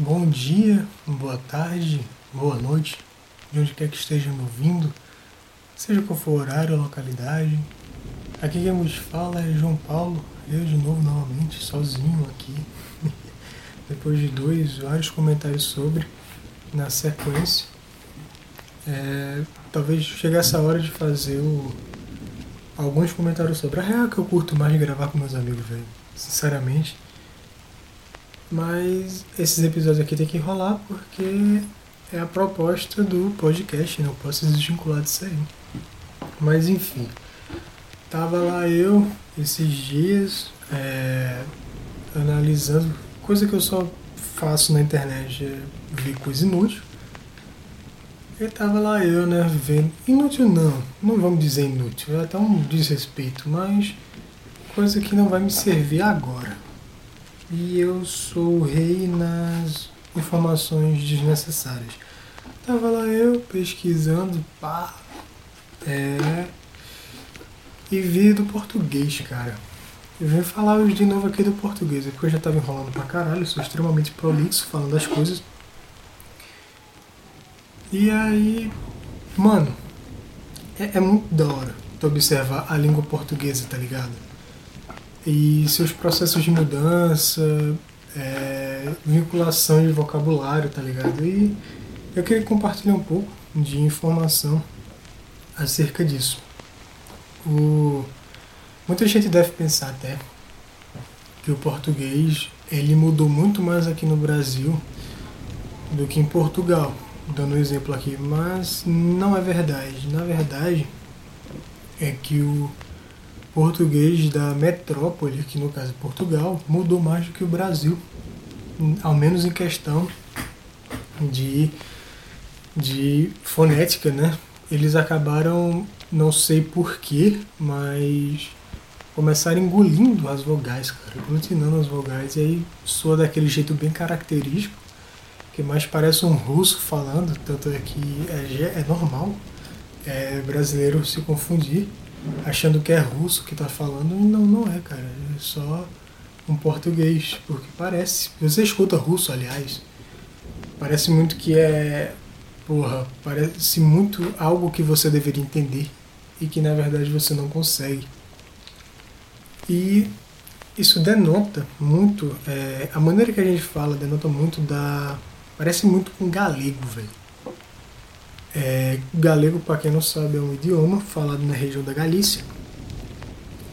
Bom dia, boa tarde, boa noite, de onde quer que esteja me ouvindo, seja qual for o horário ou localidade. Aqui quem nos fala é João Paulo, eu de novo novamente, sozinho aqui, depois de dois, vários comentários sobre, na sequência. É, talvez chegasse a hora de fazer o, alguns comentários sobre a real que eu curto mais gravar com meus amigos, velho, sinceramente. Mas esses episódios aqui tem que rolar porque é a proposta do podcast, não posso desvincular disso aí. Mas enfim, tava lá eu esses dias é, analisando coisa que eu só faço na internet, é ver coisa inútil. E tava lá eu, né, vendo. Inútil não, não vamos dizer inútil, é até um desrespeito, mas coisa que não vai me servir agora e eu sou o rei nas informações desnecessárias. Tava lá eu pesquisando, pá, é, e vi do português, cara. Eu vim falar de novo aqui do português, é porque eu já tava enrolando pra caralho, sou extremamente prolixo falando das coisas. E aí, mano, é, é muito da hora tu observar a língua portuguesa, tá ligado? E seus processos de mudança, é, vinculação de vocabulário, tá ligado? E eu queria compartilhar um pouco de informação acerca disso. O, muita gente deve pensar até que o português ele mudou muito mais aqui no Brasil do que em Portugal, dando um exemplo aqui, mas não é verdade. Na verdade, é que o português da metrópole, que no caso é Portugal, mudou mais do que o Brasil, ao menos em questão de, de fonética, né? Eles acabaram, não sei porquê, mas começaram engolindo as vogais, cara, aglutinando as vogais, e aí soa daquele jeito bem característico, que mais parece um russo falando, tanto é que é, é normal é, brasileiro se confundir achando que é russo que está falando, e não, não é, cara. É só um português, porque parece. Você escuta russo, aliás, parece muito que é. Porra, parece muito algo que você deveria entender e que na verdade você não consegue. E isso denota muito. É, a maneira que a gente fala denota muito da. Parece muito com galego, velho. É, galego, para quem não sabe, é um idioma falado na região da Galícia,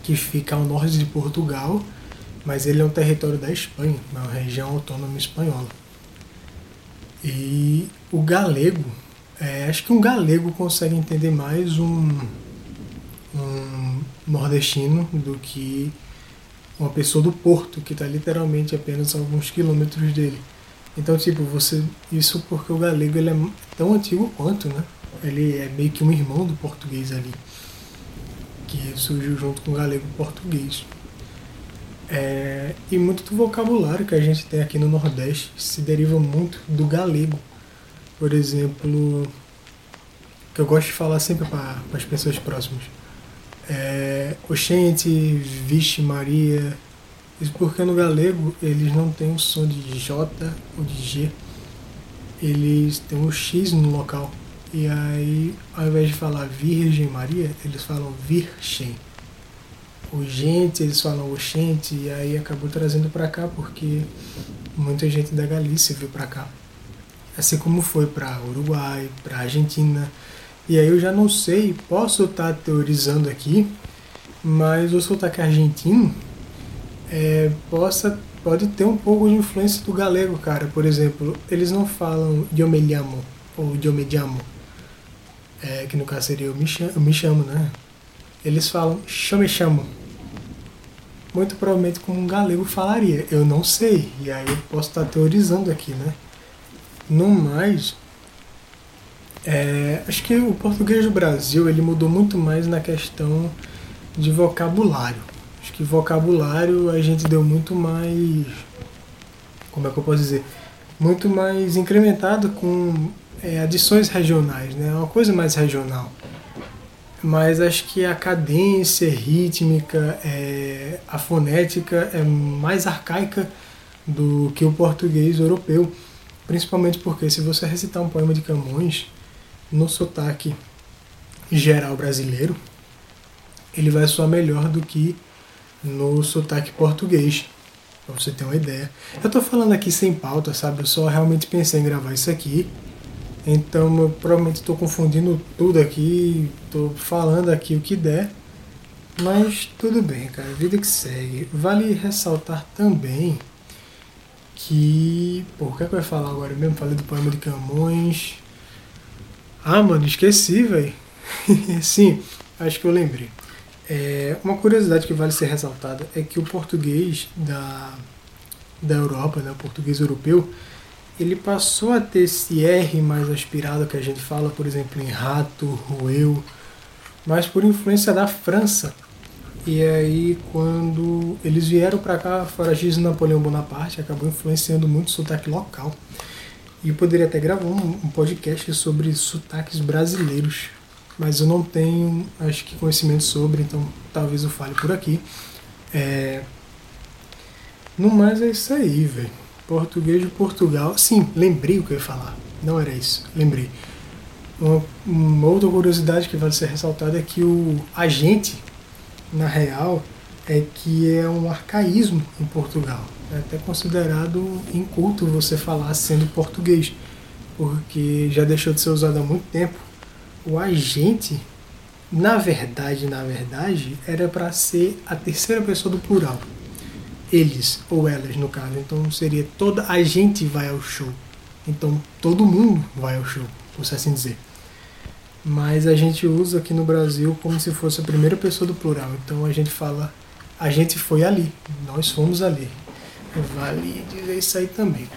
que fica ao norte de Portugal, mas ele é um território da Espanha, uma região autônoma espanhola. E o galego, é, acho que um galego consegue entender mais um, um nordestino do que uma pessoa do Porto, que está literalmente apenas a alguns quilômetros dele. Então, tipo, você. Isso porque o galego ele é tão antigo quanto, né? Ele é meio que um irmão do português ali. Que surgiu junto com o galego português. É, e muito do vocabulário que a gente tem aqui no Nordeste se deriva muito do galego. Por exemplo, que eu gosto de falar sempre para as pessoas próximas. É, Oxente, Vixe Maria, isso porque no galego eles não têm o som de J ou de G. Eles têm um X no local. E aí, ao invés de falar Virgem Maria, eles falam Virgem. O gente, eles falam o gente, e aí acabou trazendo para cá porque muita gente da Galícia veio para cá. Assim como foi para Uruguai, para Argentina. E aí eu já não sei, posso estar teorizando aqui, mas o sotaque argentino é, possa pode ter um pouco de influência do galego, cara. Por exemplo, eles não falam eu me llamo ou eu me chamo, é, que no caso seria eu me chamo, eu me chamo né? Eles falam chame chamo. Muito provavelmente como um galego falaria. Eu não sei. E aí eu posso estar teorizando aqui, né? No mais, é, acho que o português do Brasil ele mudou muito mais na questão de vocabulário Acho que vocabulário a gente deu muito mais. Como é que eu posso dizer? Muito mais incrementado com é, adições regionais, né? Uma coisa mais regional. Mas acho que a cadência rítmica, é, a fonética é mais arcaica do que o português europeu. Principalmente porque se você recitar um poema de Camões no sotaque geral brasileiro, ele vai soar melhor do que no sotaque português, pra você ter uma ideia. Eu tô falando aqui sem pauta, sabe? Eu só realmente pensei em gravar isso aqui. Então eu provavelmente estou confundindo tudo aqui, tô falando aqui o que der. Mas tudo bem, cara, vida que segue. Vale ressaltar também que. Pô, o que é que eu ia falar agora mesmo? Falei do poema de Camões. Ah, mano, esqueci, velho. Sim, acho que eu lembrei. É, uma curiosidade que vale ser ressaltada é que o português da, da Europa, né, o português europeu, ele passou a ter esse R mais aspirado que a gente fala, por exemplo, em rato, roeu, mas por influência da França. E aí, quando eles vieram para cá, foragidos Napoleão Bonaparte, acabou influenciando muito o sotaque local. E eu poderia até gravar um, um podcast sobre sotaques brasileiros, mas eu não tenho, acho que, conhecimento sobre, então talvez eu fale por aqui. É... No mais é isso aí, velho. Português de Portugal. Sim, lembrei o que eu ia falar. Não era isso, lembrei. Uma, uma outra curiosidade que vale ser ressaltada é que o agente, na real, é que é um arcaísmo em Portugal. É até considerado inculto você falar sendo português, porque já deixou de ser usado há muito tempo. O agente, na verdade, na verdade, era para ser a terceira pessoa do plural eles ou elas no caso. Então seria toda a gente vai ao show. Então todo mundo vai ao show, por assim dizer. Mas a gente usa aqui no Brasil como se fosse a primeira pessoa do plural. Então a gente fala a gente foi ali, nós fomos ali. Vale dizer isso aí também.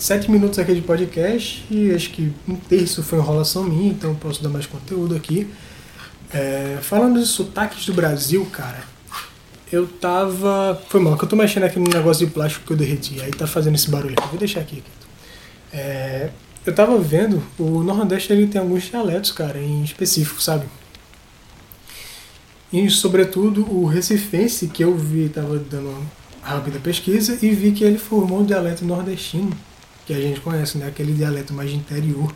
Sete minutos aqui de podcast e acho que um terço foi enrolação minha, então posso dar mais conteúdo aqui. É, falando de sotaques do Brasil, cara, eu tava. Foi mal, que eu tô mexendo aqui no negócio de plástico que eu derreti, aí tá fazendo esse barulho. Vou deixar aqui. É, eu tava vendo, o Nordeste ele tem alguns dialetos, cara, em específico, sabe? E sobretudo o recifense que eu vi, tava dando uma rápida pesquisa e vi que ele formou um dialeto nordestino, que a gente conhece, né? Aquele dialeto mais interior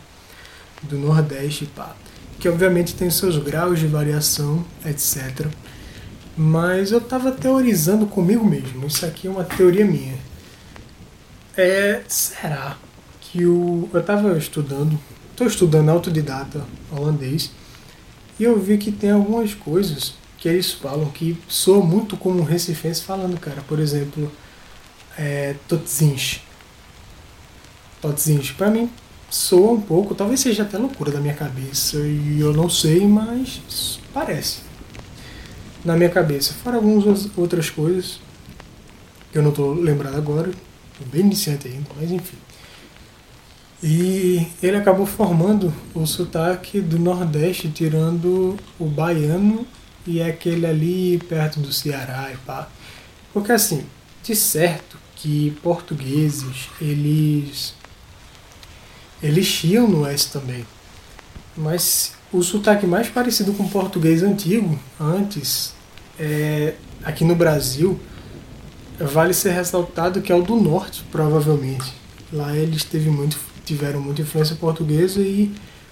do Nordeste, pá. Que obviamente tem seus graus de variação, etc. Mas eu estava teorizando comigo mesmo. Isso aqui é uma teoria minha. É, será que o. Eu estava estudando, estou estudando autodidata holandês, e eu vi que tem algumas coisas que eles falam que soa muito como um recifense falando, cara. Por exemplo, é. Pra mim, soa um pouco, talvez seja até loucura da minha cabeça, e eu não sei, mas parece na minha cabeça. Fora algumas outras coisas que eu não estou lembrado agora, tô bem iniciante ainda, mas enfim. E ele acabou formando o sotaque do Nordeste, tirando o baiano e aquele ali perto do Ceará e pá. Porque assim, de certo que portugueses, eles eles chiam no S também. Mas o sotaque mais parecido com o português antigo, antes, é, aqui no Brasil, vale ser ressaltado que é o do norte, provavelmente. Lá eles teve muito, tiveram muita influência portuguesa e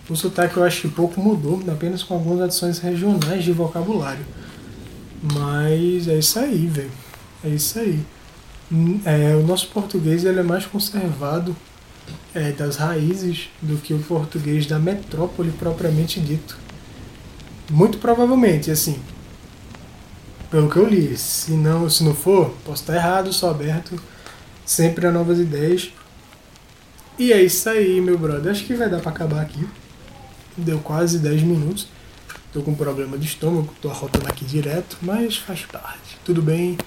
o sotaque eu acho que pouco mudou, apenas com algumas adições regionais de vocabulário. Mas é isso aí, velho. É isso aí. É, o nosso português ele é mais conservado é, das raízes do que o português da metrópole propriamente dito. Muito provavelmente, assim, pelo que eu li. Se não, se não for, posso estar errado, sou aberto sempre a novas ideias. E é isso aí, meu brother. Acho que vai dar para acabar aqui. Deu quase 10 minutos. Tô com problema de estômago, tô arrotando aqui direto, mas faz parte. Tudo bem.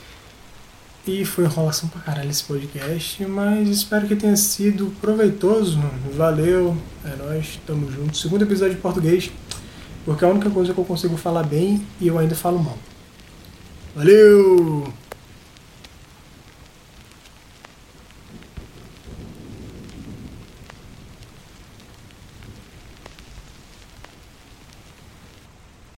E foi enrolação pra caralho esse podcast, mas espero que tenha sido proveitoso. Valeu, é nóis, tamo junto. Segundo episódio de português, porque é a única coisa que eu consigo falar bem e eu ainda falo mal. Valeu!